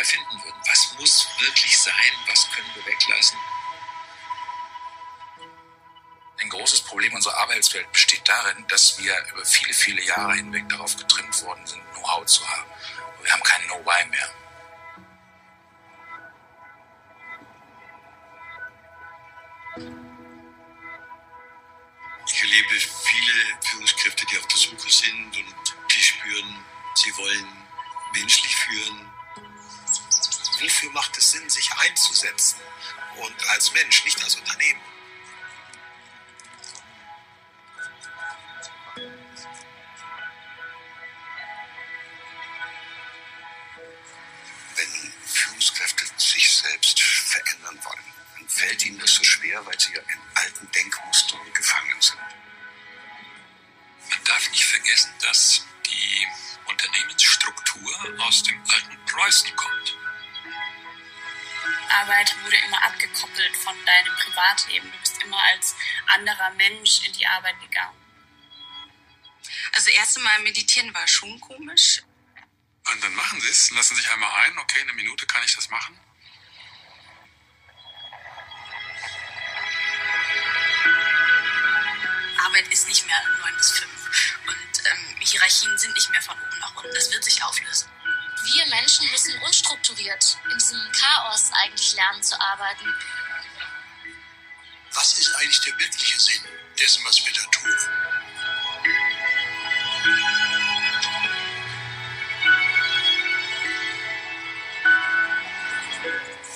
erfinden würden. Was muss wirklich sein? Was können wir weglassen? Ein großes Problem unserer Arbeitswelt besteht darin, dass wir über viele, viele Jahre hinweg darauf getrimmt worden sind, Know-how zu haben. Und wir haben kein Know-why mehr. Ich erlebe viele Führungskräfte, die auf der Suche sind und die spüren, sie wollen menschlich führen. Wofür macht es Sinn, sich einzusetzen? Und als Mensch, nicht als Unternehmen. Wenn Führungskräfte sich selbst verändern wollen, dann fällt ihnen das so schwer, weil sie ja in alten Denkmustern gefangen sind. Man darf nicht vergessen, dass die Unternehmensstruktur aus dem alten Preußen kommt. Arbeit wurde immer abgekoppelt von deinem Privatleben. Du bist immer als anderer Mensch in die Arbeit gegangen. Also erste Mal meditieren war schon komisch. Und dann machen Sie es, lassen sich einmal ein, okay, eine Minute kann ich das machen. Arbeit ist nicht mehr 9 bis 5 und ähm, Hierarchien sind nicht mehr von oben nach unten. Das wird sich auflösen. Wir Menschen müssen unstrukturiert in diesem Chaos eigentlich lernen zu arbeiten. Was ist eigentlich der wirkliche Sinn dessen, was wir da tun?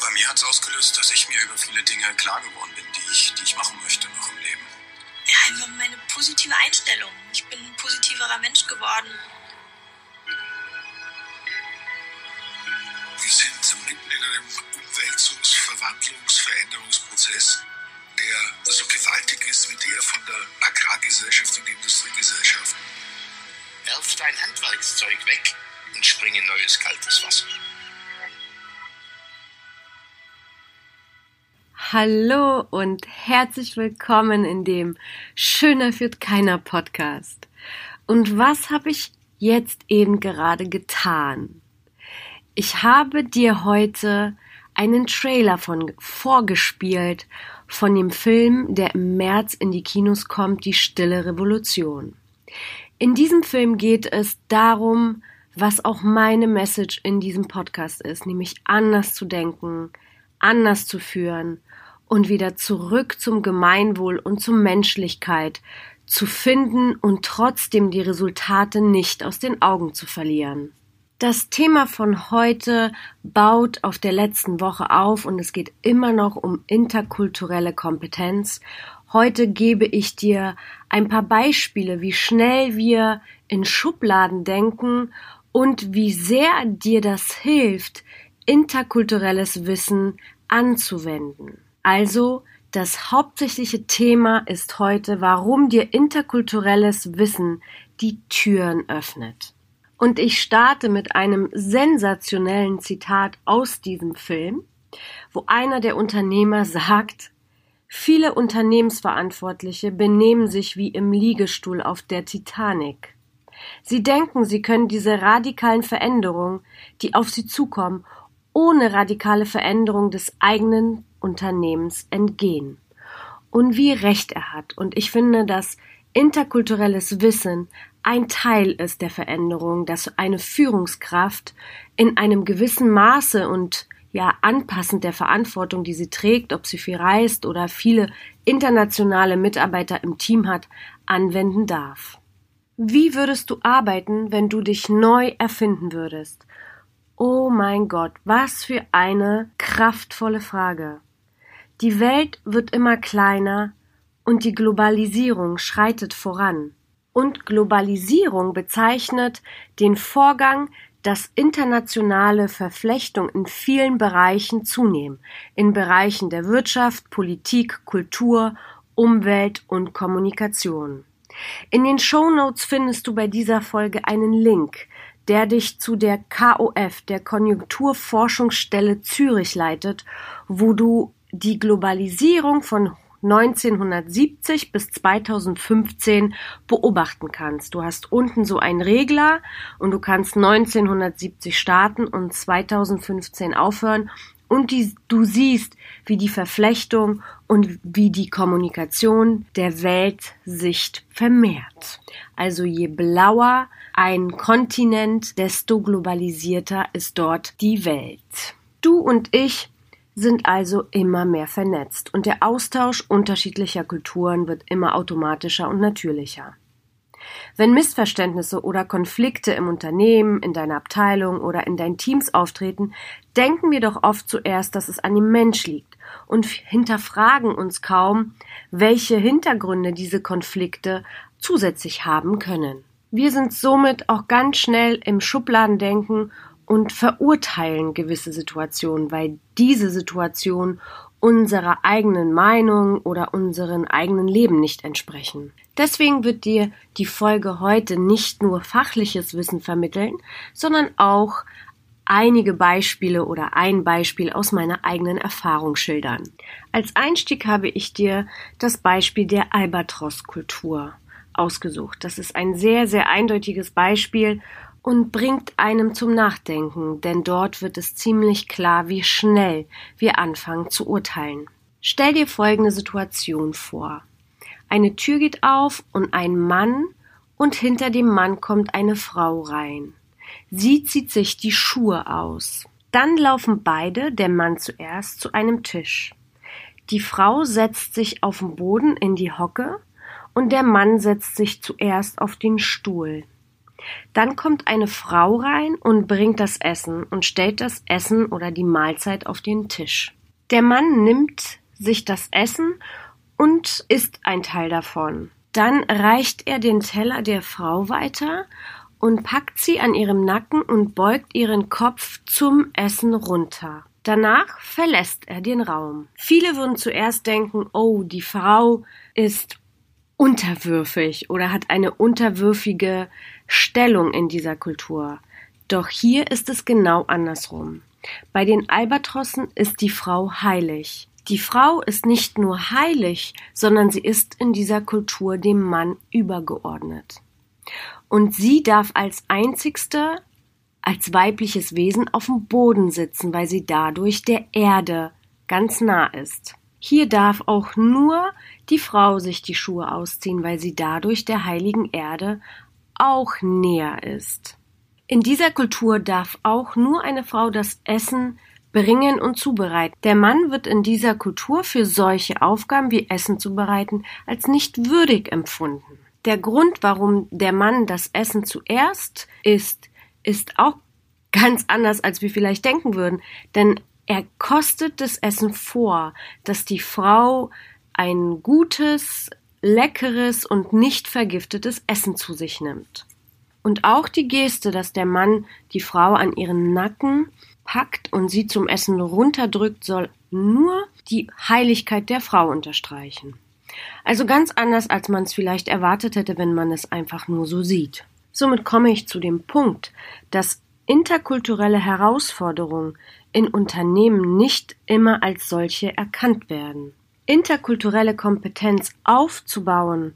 Bei mir hat es ausgelöst, dass ich mir über viele Dinge klar geworden bin, die ich, die ich machen möchte noch im Leben. Ja, einfach meine positive Einstellung. Ich bin ein positiverer Mensch geworden. In einem Umwälzungs-, Verwandlungs-, Veränderungsprozess, der so gewaltig ist wie der von der Agrargesellschaft und Industriegesellschaft. Werf dein Handwerkszeug weg und spring in neues kaltes Wasser. Hallo und herzlich willkommen in dem Schöner führt keiner Podcast. Und was habe ich jetzt eben gerade getan? Ich habe dir heute einen Trailer von vorgespielt von dem Film, der im März in die Kinos kommt, Die Stille Revolution. In diesem Film geht es darum, was auch meine Message in diesem Podcast ist, nämlich anders zu denken, anders zu führen und wieder zurück zum Gemeinwohl und zur Menschlichkeit zu finden und trotzdem die Resultate nicht aus den Augen zu verlieren. Das Thema von heute baut auf der letzten Woche auf und es geht immer noch um interkulturelle Kompetenz. Heute gebe ich dir ein paar Beispiele, wie schnell wir in Schubladen denken und wie sehr dir das hilft, interkulturelles Wissen anzuwenden. Also, das hauptsächliche Thema ist heute, warum dir interkulturelles Wissen die Türen öffnet. Und ich starte mit einem sensationellen Zitat aus diesem Film, wo einer der Unternehmer sagt, viele Unternehmensverantwortliche benehmen sich wie im Liegestuhl auf der Titanic. Sie denken, sie können diese radikalen Veränderungen, die auf sie zukommen, ohne radikale Veränderung des eigenen Unternehmens entgehen. Und wie recht er hat. Und ich finde, dass interkulturelles Wissen ein Teil ist der Veränderung, dass eine Führungskraft in einem gewissen Maße und ja anpassend der Verantwortung, die sie trägt, ob sie viel reist oder viele internationale Mitarbeiter im Team hat, anwenden darf. Wie würdest du arbeiten, wenn du dich neu erfinden würdest? Oh mein Gott, was für eine kraftvolle Frage. Die Welt wird immer kleiner und die Globalisierung schreitet voran. Und Globalisierung bezeichnet den Vorgang, dass internationale Verflechtung in vielen Bereichen zunehmen, in Bereichen der Wirtschaft, Politik, Kultur, Umwelt und Kommunikation. In den Show Notes findest du bei dieser Folge einen Link, der dich zu der KOF, der Konjunkturforschungsstelle Zürich leitet, wo du die Globalisierung von 1970 bis 2015 beobachten kannst. Du hast unten so einen Regler und du kannst 1970 starten und 2015 aufhören und die, du siehst, wie die Verflechtung und wie die Kommunikation der Weltsicht vermehrt. Also je blauer ein Kontinent, desto globalisierter ist dort die Welt. Du und ich sind also immer mehr vernetzt und der Austausch unterschiedlicher Kulturen wird immer automatischer und natürlicher. Wenn Missverständnisse oder Konflikte im Unternehmen, in deiner Abteilung oder in deinen Teams auftreten, denken wir doch oft zuerst, dass es an dem Mensch liegt und hinterfragen uns kaum, welche Hintergründe diese Konflikte zusätzlich haben können. Wir sind somit auch ganz schnell im Schubladendenken und verurteilen gewisse Situationen, weil diese Situation unserer eigenen Meinung oder unseren eigenen Leben nicht entsprechen. Deswegen wird dir die Folge heute nicht nur fachliches Wissen vermitteln, sondern auch einige Beispiele oder ein Beispiel aus meiner eigenen Erfahrung schildern. Als Einstieg habe ich dir das Beispiel der Albatros-Kultur ausgesucht. Das ist ein sehr, sehr eindeutiges Beispiel und bringt einem zum Nachdenken, denn dort wird es ziemlich klar, wie schnell wir anfangen zu urteilen. Stell dir folgende Situation vor. Eine Tür geht auf und ein Mann und hinter dem Mann kommt eine Frau rein. Sie zieht sich die Schuhe aus. Dann laufen beide, der Mann zuerst, zu einem Tisch. Die Frau setzt sich auf den Boden in die Hocke und der Mann setzt sich zuerst auf den Stuhl. Dann kommt eine Frau rein und bringt das Essen und stellt das Essen oder die Mahlzeit auf den Tisch. Der Mann nimmt sich das Essen und isst ein Teil davon. Dann reicht er den Teller der Frau weiter und packt sie an ihrem Nacken und beugt ihren Kopf zum Essen runter. Danach verlässt er den Raum. Viele würden zuerst denken, oh, die Frau ist unterwürfig oder hat eine unterwürfige Stellung in dieser Kultur. Doch hier ist es genau andersrum. Bei den Albatrossen ist die Frau heilig. Die Frau ist nicht nur heilig, sondern sie ist in dieser Kultur dem Mann übergeordnet. Und sie darf als einzigste, als weibliches Wesen auf dem Boden sitzen, weil sie dadurch der Erde ganz nah ist. Hier darf auch nur die Frau sich die Schuhe ausziehen, weil sie dadurch der heiligen Erde auch näher ist. In dieser Kultur darf auch nur eine Frau das Essen bringen und zubereiten. Der Mann wird in dieser Kultur für solche Aufgaben wie Essen zubereiten als nicht würdig empfunden. Der Grund, warum der Mann das Essen zuerst isst, ist auch ganz anders, als wir vielleicht denken würden. Denn er kostet das Essen vor, dass die Frau ein gutes, leckeres und nicht vergiftetes Essen zu sich nimmt. Und auch die Geste, dass der Mann die Frau an ihren Nacken packt und sie zum Essen runterdrückt, soll nur die Heiligkeit der Frau unterstreichen. Also ganz anders, als man es vielleicht erwartet hätte, wenn man es einfach nur so sieht. Somit komme ich zu dem Punkt, dass interkulturelle Herausforderungen in Unternehmen nicht immer als solche erkannt werden. Interkulturelle Kompetenz aufzubauen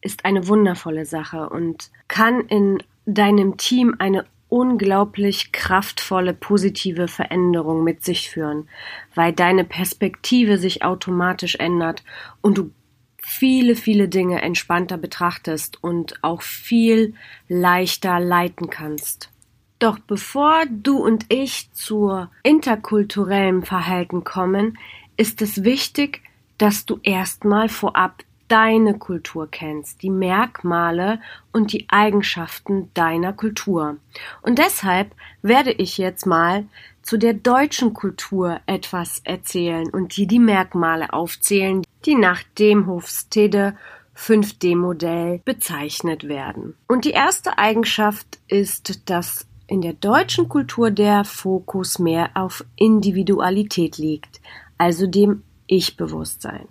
ist eine wundervolle Sache und kann in deinem Team eine unglaublich kraftvolle positive Veränderung mit sich führen, weil deine Perspektive sich automatisch ändert und du viele, viele Dinge entspannter betrachtest und auch viel leichter leiten kannst. Doch bevor du und ich zur interkulturellen Verhalten kommen, ist es wichtig, dass du erstmal vorab deine Kultur kennst, die Merkmale und die Eigenschaften deiner Kultur. Und deshalb werde ich jetzt mal zu der deutschen Kultur etwas erzählen und dir die Merkmale aufzählen, die nach dem Hofstede 5D-Modell bezeichnet werden. Und die erste Eigenschaft ist, dass in der deutschen Kultur der Fokus mehr auf Individualität liegt, also dem Ich-Bewusstsein.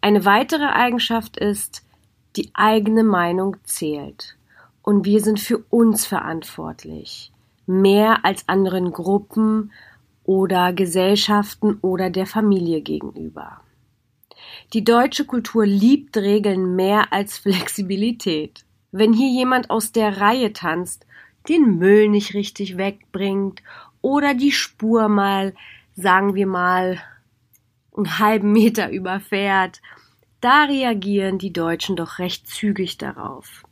Eine weitere Eigenschaft ist, die eigene Meinung zählt. Und wir sind für uns verantwortlich. Mehr als anderen Gruppen oder Gesellschaften oder der Familie gegenüber. Die deutsche Kultur liebt Regeln mehr als Flexibilität. Wenn hier jemand aus der Reihe tanzt, den Müll nicht richtig wegbringt oder die Spur mal, sagen wir mal, einen halben Meter überfährt, da reagieren die Deutschen doch recht zügig darauf.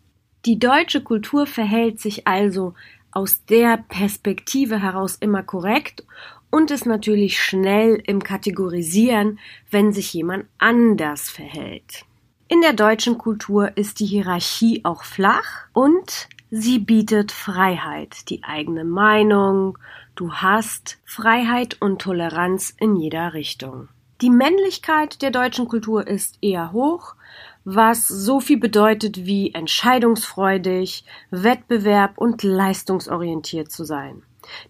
Die deutsche Kultur verhält sich also aus der Perspektive heraus immer korrekt und ist natürlich schnell im Kategorisieren, wenn sich jemand anders verhält. In der deutschen Kultur ist die Hierarchie auch flach und sie bietet Freiheit, die eigene Meinung, du hast Freiheit und Toleranz in jeder Richtung. Die Männlichkeit der deutschen Kultur ist eher hoch, was so viel bedeutet wie entscheidungsfreudig, Wettbewerb und leistungsorientiert zu sein.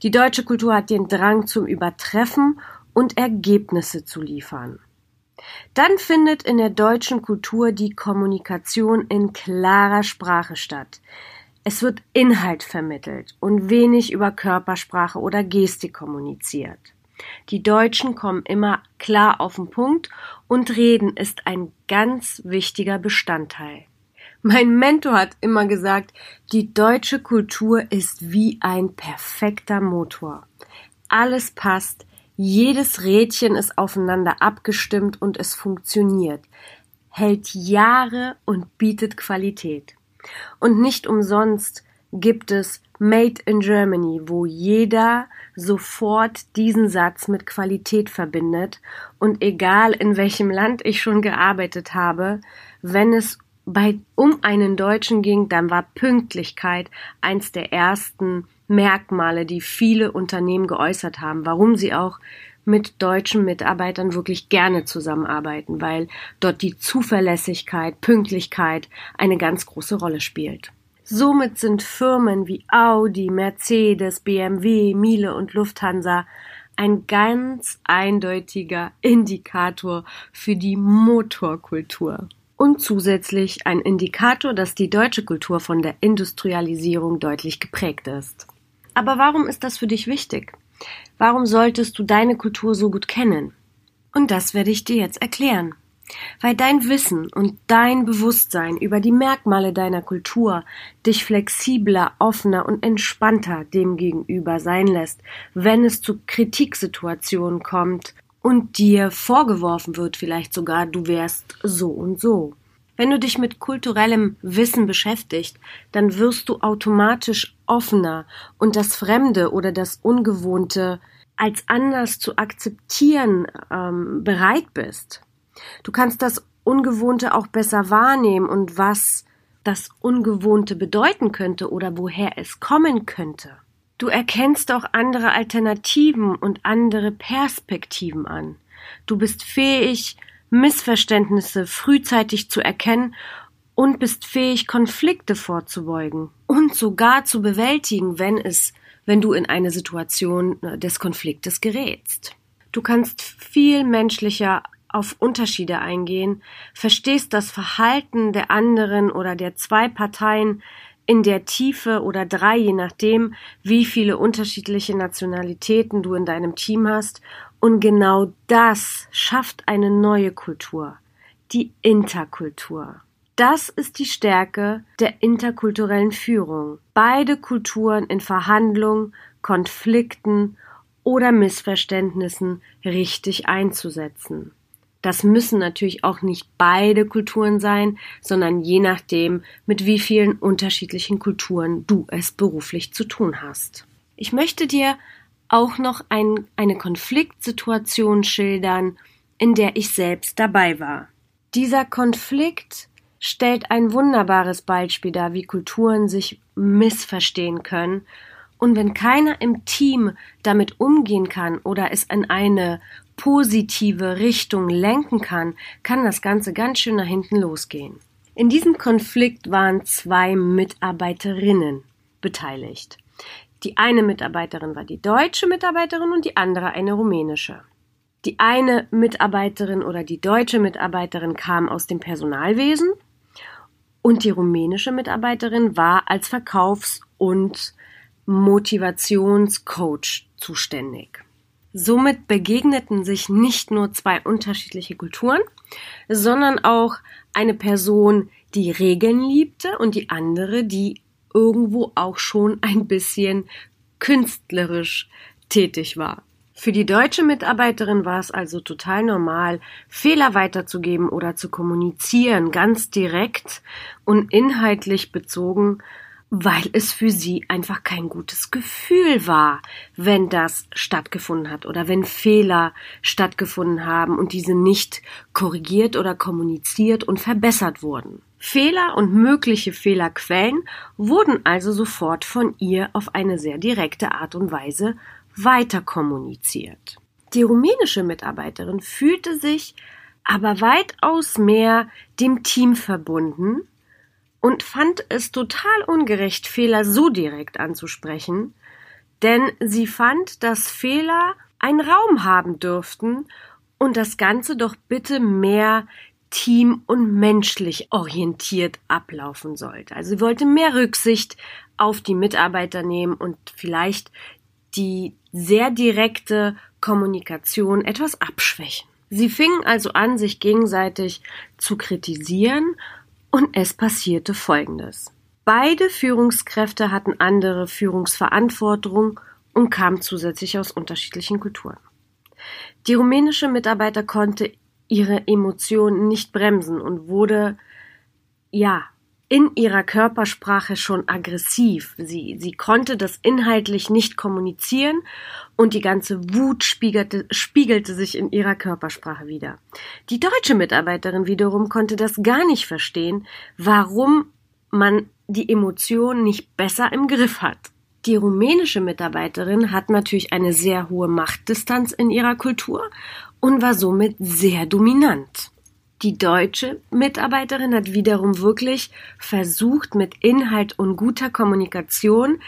Die deutsche Kultur hat den Drang zum Übertreffen und Ergebnisse zu liefern. Dann findet in der deutschen Kultur die Kommunikation in klarer Sprache statt. Es wird Inhalt vermittelt und wenig über Körpersprache oder Gestik kommuniziert. Die Deutschen kommen immer klar auf den Punkt und Reden ist ein ganz wichtiger Bestandteil. Mein Mentor hat immer gesagt, die deutsche Kultur ist wie ein perfekter Motor. Alles passt, jedes Rädchen ist aufeinander abgestimmt und es funktioniert, hält Jahre und bietet Qualität. Und nicht umsonst gibt es Made in Germany, wo jeder sofort diesen Satz mit Qualität verbindet. Und egal in welchem Land ich schon gearbeitet habe, wenn es bei, um einen Deutschen ging, dann war Pünktlichkeit eins der ersten Merkmale, die viele Unternehmen geäußert haben, warum sie auch mit deutschen Mitarbeitern wirklich gerne zusammenarbeiten, weil dort die Zuverlässigkeit, Pünktlichkeit eine ganz große Rolle spielt. Somit sind Firmen wie Audi, Mercedes, BMW, Miele und Lufthansa ein ganz eindeutiger Indikator für die Motorkultur und zusätzlich ein Indikator, dass die deutsche Kultur von der Industrialisierung deutlich geprägt ist. Aber warum ist das für dich wichtig? Warum solltest du deine Kultur so gut kennen? Und das werde ich dir jetzt erklären. Weil dein Wissen und dein Bewusstsein über die Merkmale deiner Kultur dich flexibler, offener und entspannter dem gegenüber sein lässt, wenn es zu Kritiksituationen kommt und dir vorgeworfen wird vielleicht sogar, du wärst so und so. Wenn du dich mit kulturellem Wissen beschäftigst, dann wirst du automatisch offener und das Fremde oder das Ungewohnte als anders zu akzeptieren ähm, bereit bist. Du kannst das Ungewohnte auch besser wahrnehmen und was das Ungewohnte bedeuten könnte oder woher es kommen könnte. Du erkennst auch andere Alternativen und andere Perspektiven an. Du bist fähig, Missverständnisse frühzeitig zu erkennen und bist fähig, Konflikte vorzubeugen und sogar zu bewältigen, wenn es, wenn du in eine Situation äh, des Konfliktes gerätst. Du kannst viel menschlicher auf Unterschiede eingehen, verstehst das Verhalten der anderen oder der zwei Parteien in der Tiefe oder drei, je nachdem, wie viele unterschiedliche Nationalitäten du in deinem Team hast. Und genau das schafft eine neue Kultur, die Interkultur. Das ist die Stärke der interkulturellen Führung. Beide Kulturen in Verhandlungen, Konflikten oder Missverständnissen richtig einzusetzen. Das müssen natürlich auch nicht beide Kulturen sein, sondern je nachdem, mit wie vielen unterschiedlichen Kulturen du es beruflich zu tun hast. Ich möchte dir auch noch ein, eine Konfliktsituation schildern, in der ich selbst dabei war. Dieser Konflikt stellt ein wunderbares Beispiel dar, wie Kulturen sich missverstehen können und wenn keiner im Team damit umgehen kann oder es in eine positive Richtung lenken kann, kann das Ganze ganz schön nach hinten losgehen. In diesem Konflikt waren zwei Mitarbeiterinnen beteiligt. Die eine Mitarbeiterin war die deutsche Mitarbeiterin und die andere eine rumänische. Die eine Mitarbeiterin oder die deutsche Mitarbeiterin kam aus dem Personalwesen und die rumänische Mitarbeiterin war als Verkaufs- und Motivationscoach zuständig. Somit begegneten sich nicht nur zwei unterschiedliche Kulturen, sondern auch eine Person, die Regeln liebte und die andere, die irgendwo auch schon ein bisschen künstlerisch tätig war. Für die deutsche Mitarbeiterin war es also total normal, Fehler weiterzugeben oder zu kommunizieren, ganz direkt und inhaltlich bezogen, weil es für sie einfach kein gutes Gefühl war, wenn das stattgefunden hat oder wenn Fehler stattgefunden haben und diese nicht korrigiert oder kommuniziert und verbessert wurden. Fehler und mögliche Fehlerquellen wurden also sofort von ihr auf eine sehr direkte Art und Weise weiter kommuniziert. Die rumänische Mitarbeiterin fühlte sich aber weitaus mehr dem Team verbunden und fand es total ungerecht, Fehler so direkt anzusprechen, denn sie fand, dass Fehler einen Raum haben dürften und das Ganze doch bitte mehr team- und menschlich orientiert ablaufen sollte. Also sie wollte mehr Rücksicht auf die Mitarbeiter nehmen und vielleicht die sehr direkte Kommunikation etwas abschwächen. Sie fingen also an, sich gegenseitig zu kritisieren und es passierte Folgendes. Beide Führungskräfte hatten andere Führungsverantwortung und kamen zusätzlich aus unterschiedlichen Kulturen. Die rumänische Mitarbeiter konnte ihre Emotionen nicht bremsen und wurde, ja, in ihrer Körpersprache schon aggressiv. Sie, sie konnte das inhaltlich nicht kommunizieren und die ganze Wut spiegelte, spiegelte sich in ihrer Körpersprache wieder. Die deutsche Mitarbeiterin wiederum konnte das gar nicht verstehen, warum man die Emotionen nicht besser im Griff hat. Die rumänische Mitarbeiterin hat natürlich eine sehr hohe Machtdistanz in ihrer Kultur und war somit sehr dominant. Die deutsche Mitarbeiterin hat wiederum wirklich versucht, mit Inhalt und guter Kommunikation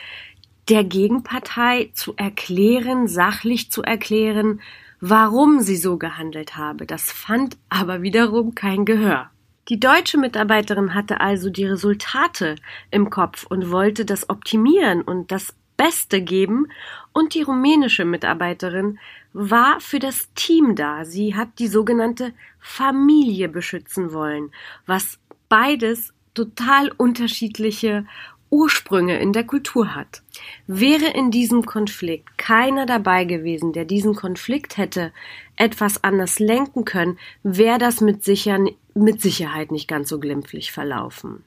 der Gegenpartei zu erklären, sachlich zu erklären, warum sie so gehandelt habe. Das fand aber wiederum kein Gehör. Die deutsche Mitarbeiterin hatte also die Resultate im Kopf und wollte das optimieren und das Beste geben und die rumänische Mitarbeiterin war für das Team da. Sie hat die sogenannte Familie beschützen wollen, was beides total unterschiedliche Ursprünge in der Kultur hat. Wäre in diesem Konflikt keiner dabei gewesen, der diesen Konflikt hätte etwas anders lenken können, wäre das mit, sicher, mit Sicherheit nicht ganz so glimpflich verlaufen.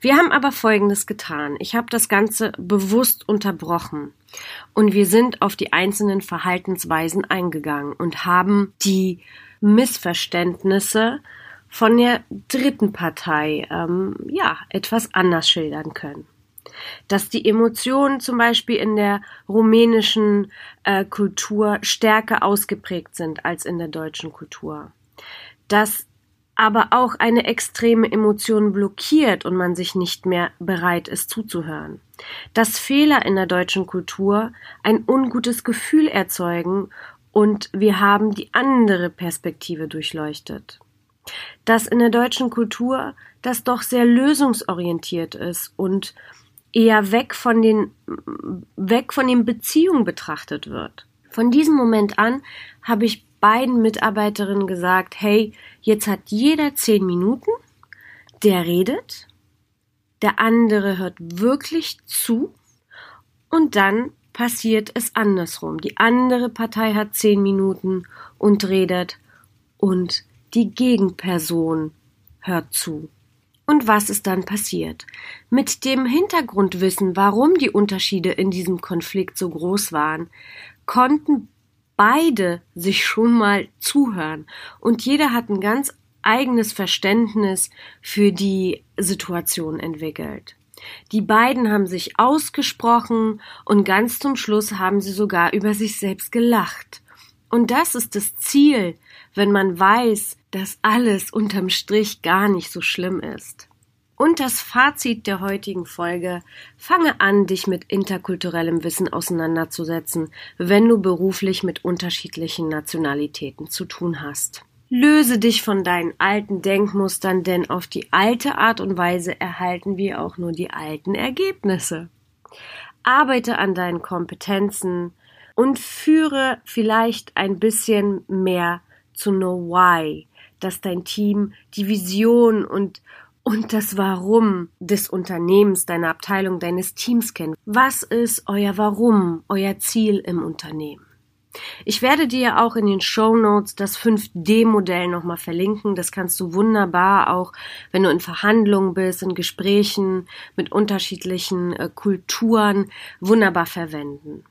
Wir haben aber Folgendes getan. Ich habe das Ganze bewusst unterbrochen und wir sind auf die einzelnen Verhaltensweisen eingegangen und haben die Missverständnisse von der dritten Partei ähm, ja etwas anders schildern können. Dass die Emotionen zum Beispiel in der rumänischen äh, Kultur stärker ausgeprägt sind als in der deutschen Kultur. Dass aber auch eine extreme Emotion blockiert und man sich nicht mehr bereit ist zuzuhören. Dass Fehler in der deutschen Kultur ein ungutes Gefühl erzeugen und wir haben die andere Perspektive durchleuchtet. Dass in der deutschen Kultur das doch sehr lösungsorientiert ist und eher weg von den, weg von den Beziehungen betrachtet wird. Von diesem Moment an habe ich beiden Mitarbeiterinnen gesagt, hey, jetzt hat jeder zehn Minuten, der redet, der andere hört wirklich zu und dann passiert es andersrum. Die andere Partei hat zehn Minuten und redet und die Gegenperson hört zu. Und was ist dann passiert? Mit dem Hintergrundwissen, warum die Unterschiede in diesem Konflikt so groß waren, konnten beide sich schon mal zuhören und jeder hat ein ganz eigenes Verständnis für die Situation entwickelt. Die beiden haben sich ausgesprochen und ganz zum Schluss haben sie sogar über sich selbst gelacht. Und das ist das Ziel, wenn man weiß, dass alles unterm Strich gar nicht so schlimm ist. Und das Fazit der heutigen Folge, fange an, dich mit interkulturellem Wissen auseinanderzusetzen, wenn du beruflich mit unterschiedlichen Nationalitäten zu tun hast. Löse dich von deinen alten Denkmustern, denn auf die alte Art und Weise erhalten wir auch nur die alten Ergebnisse. Arbeite an deinen Kompetenzen und führe vielleicht ein bisschen mehr zu Know Why, dass dein Team die Vision und und das Warum des Unternehmens, deiner Abteilung, deines Teams kennt. Was ist euer Warum, euer Ziel im Unternehmen? Ich werde dir auch in den Show Notes das 5D-Modell nochmal verlinken. Das kannst du wunderbar auch, wenn du in Verhandlungen bist, in Gesprächen mit unterschiedlichen äh, Kulturen, wunderbar verwenden.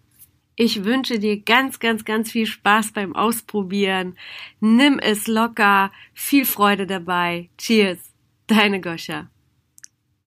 Ich wünsche dir ganz, ganz, ganz viel Spaß beim Ausprobieren. Nimm es locker. Viel Freude dabei. Cheers. Deine Goscha.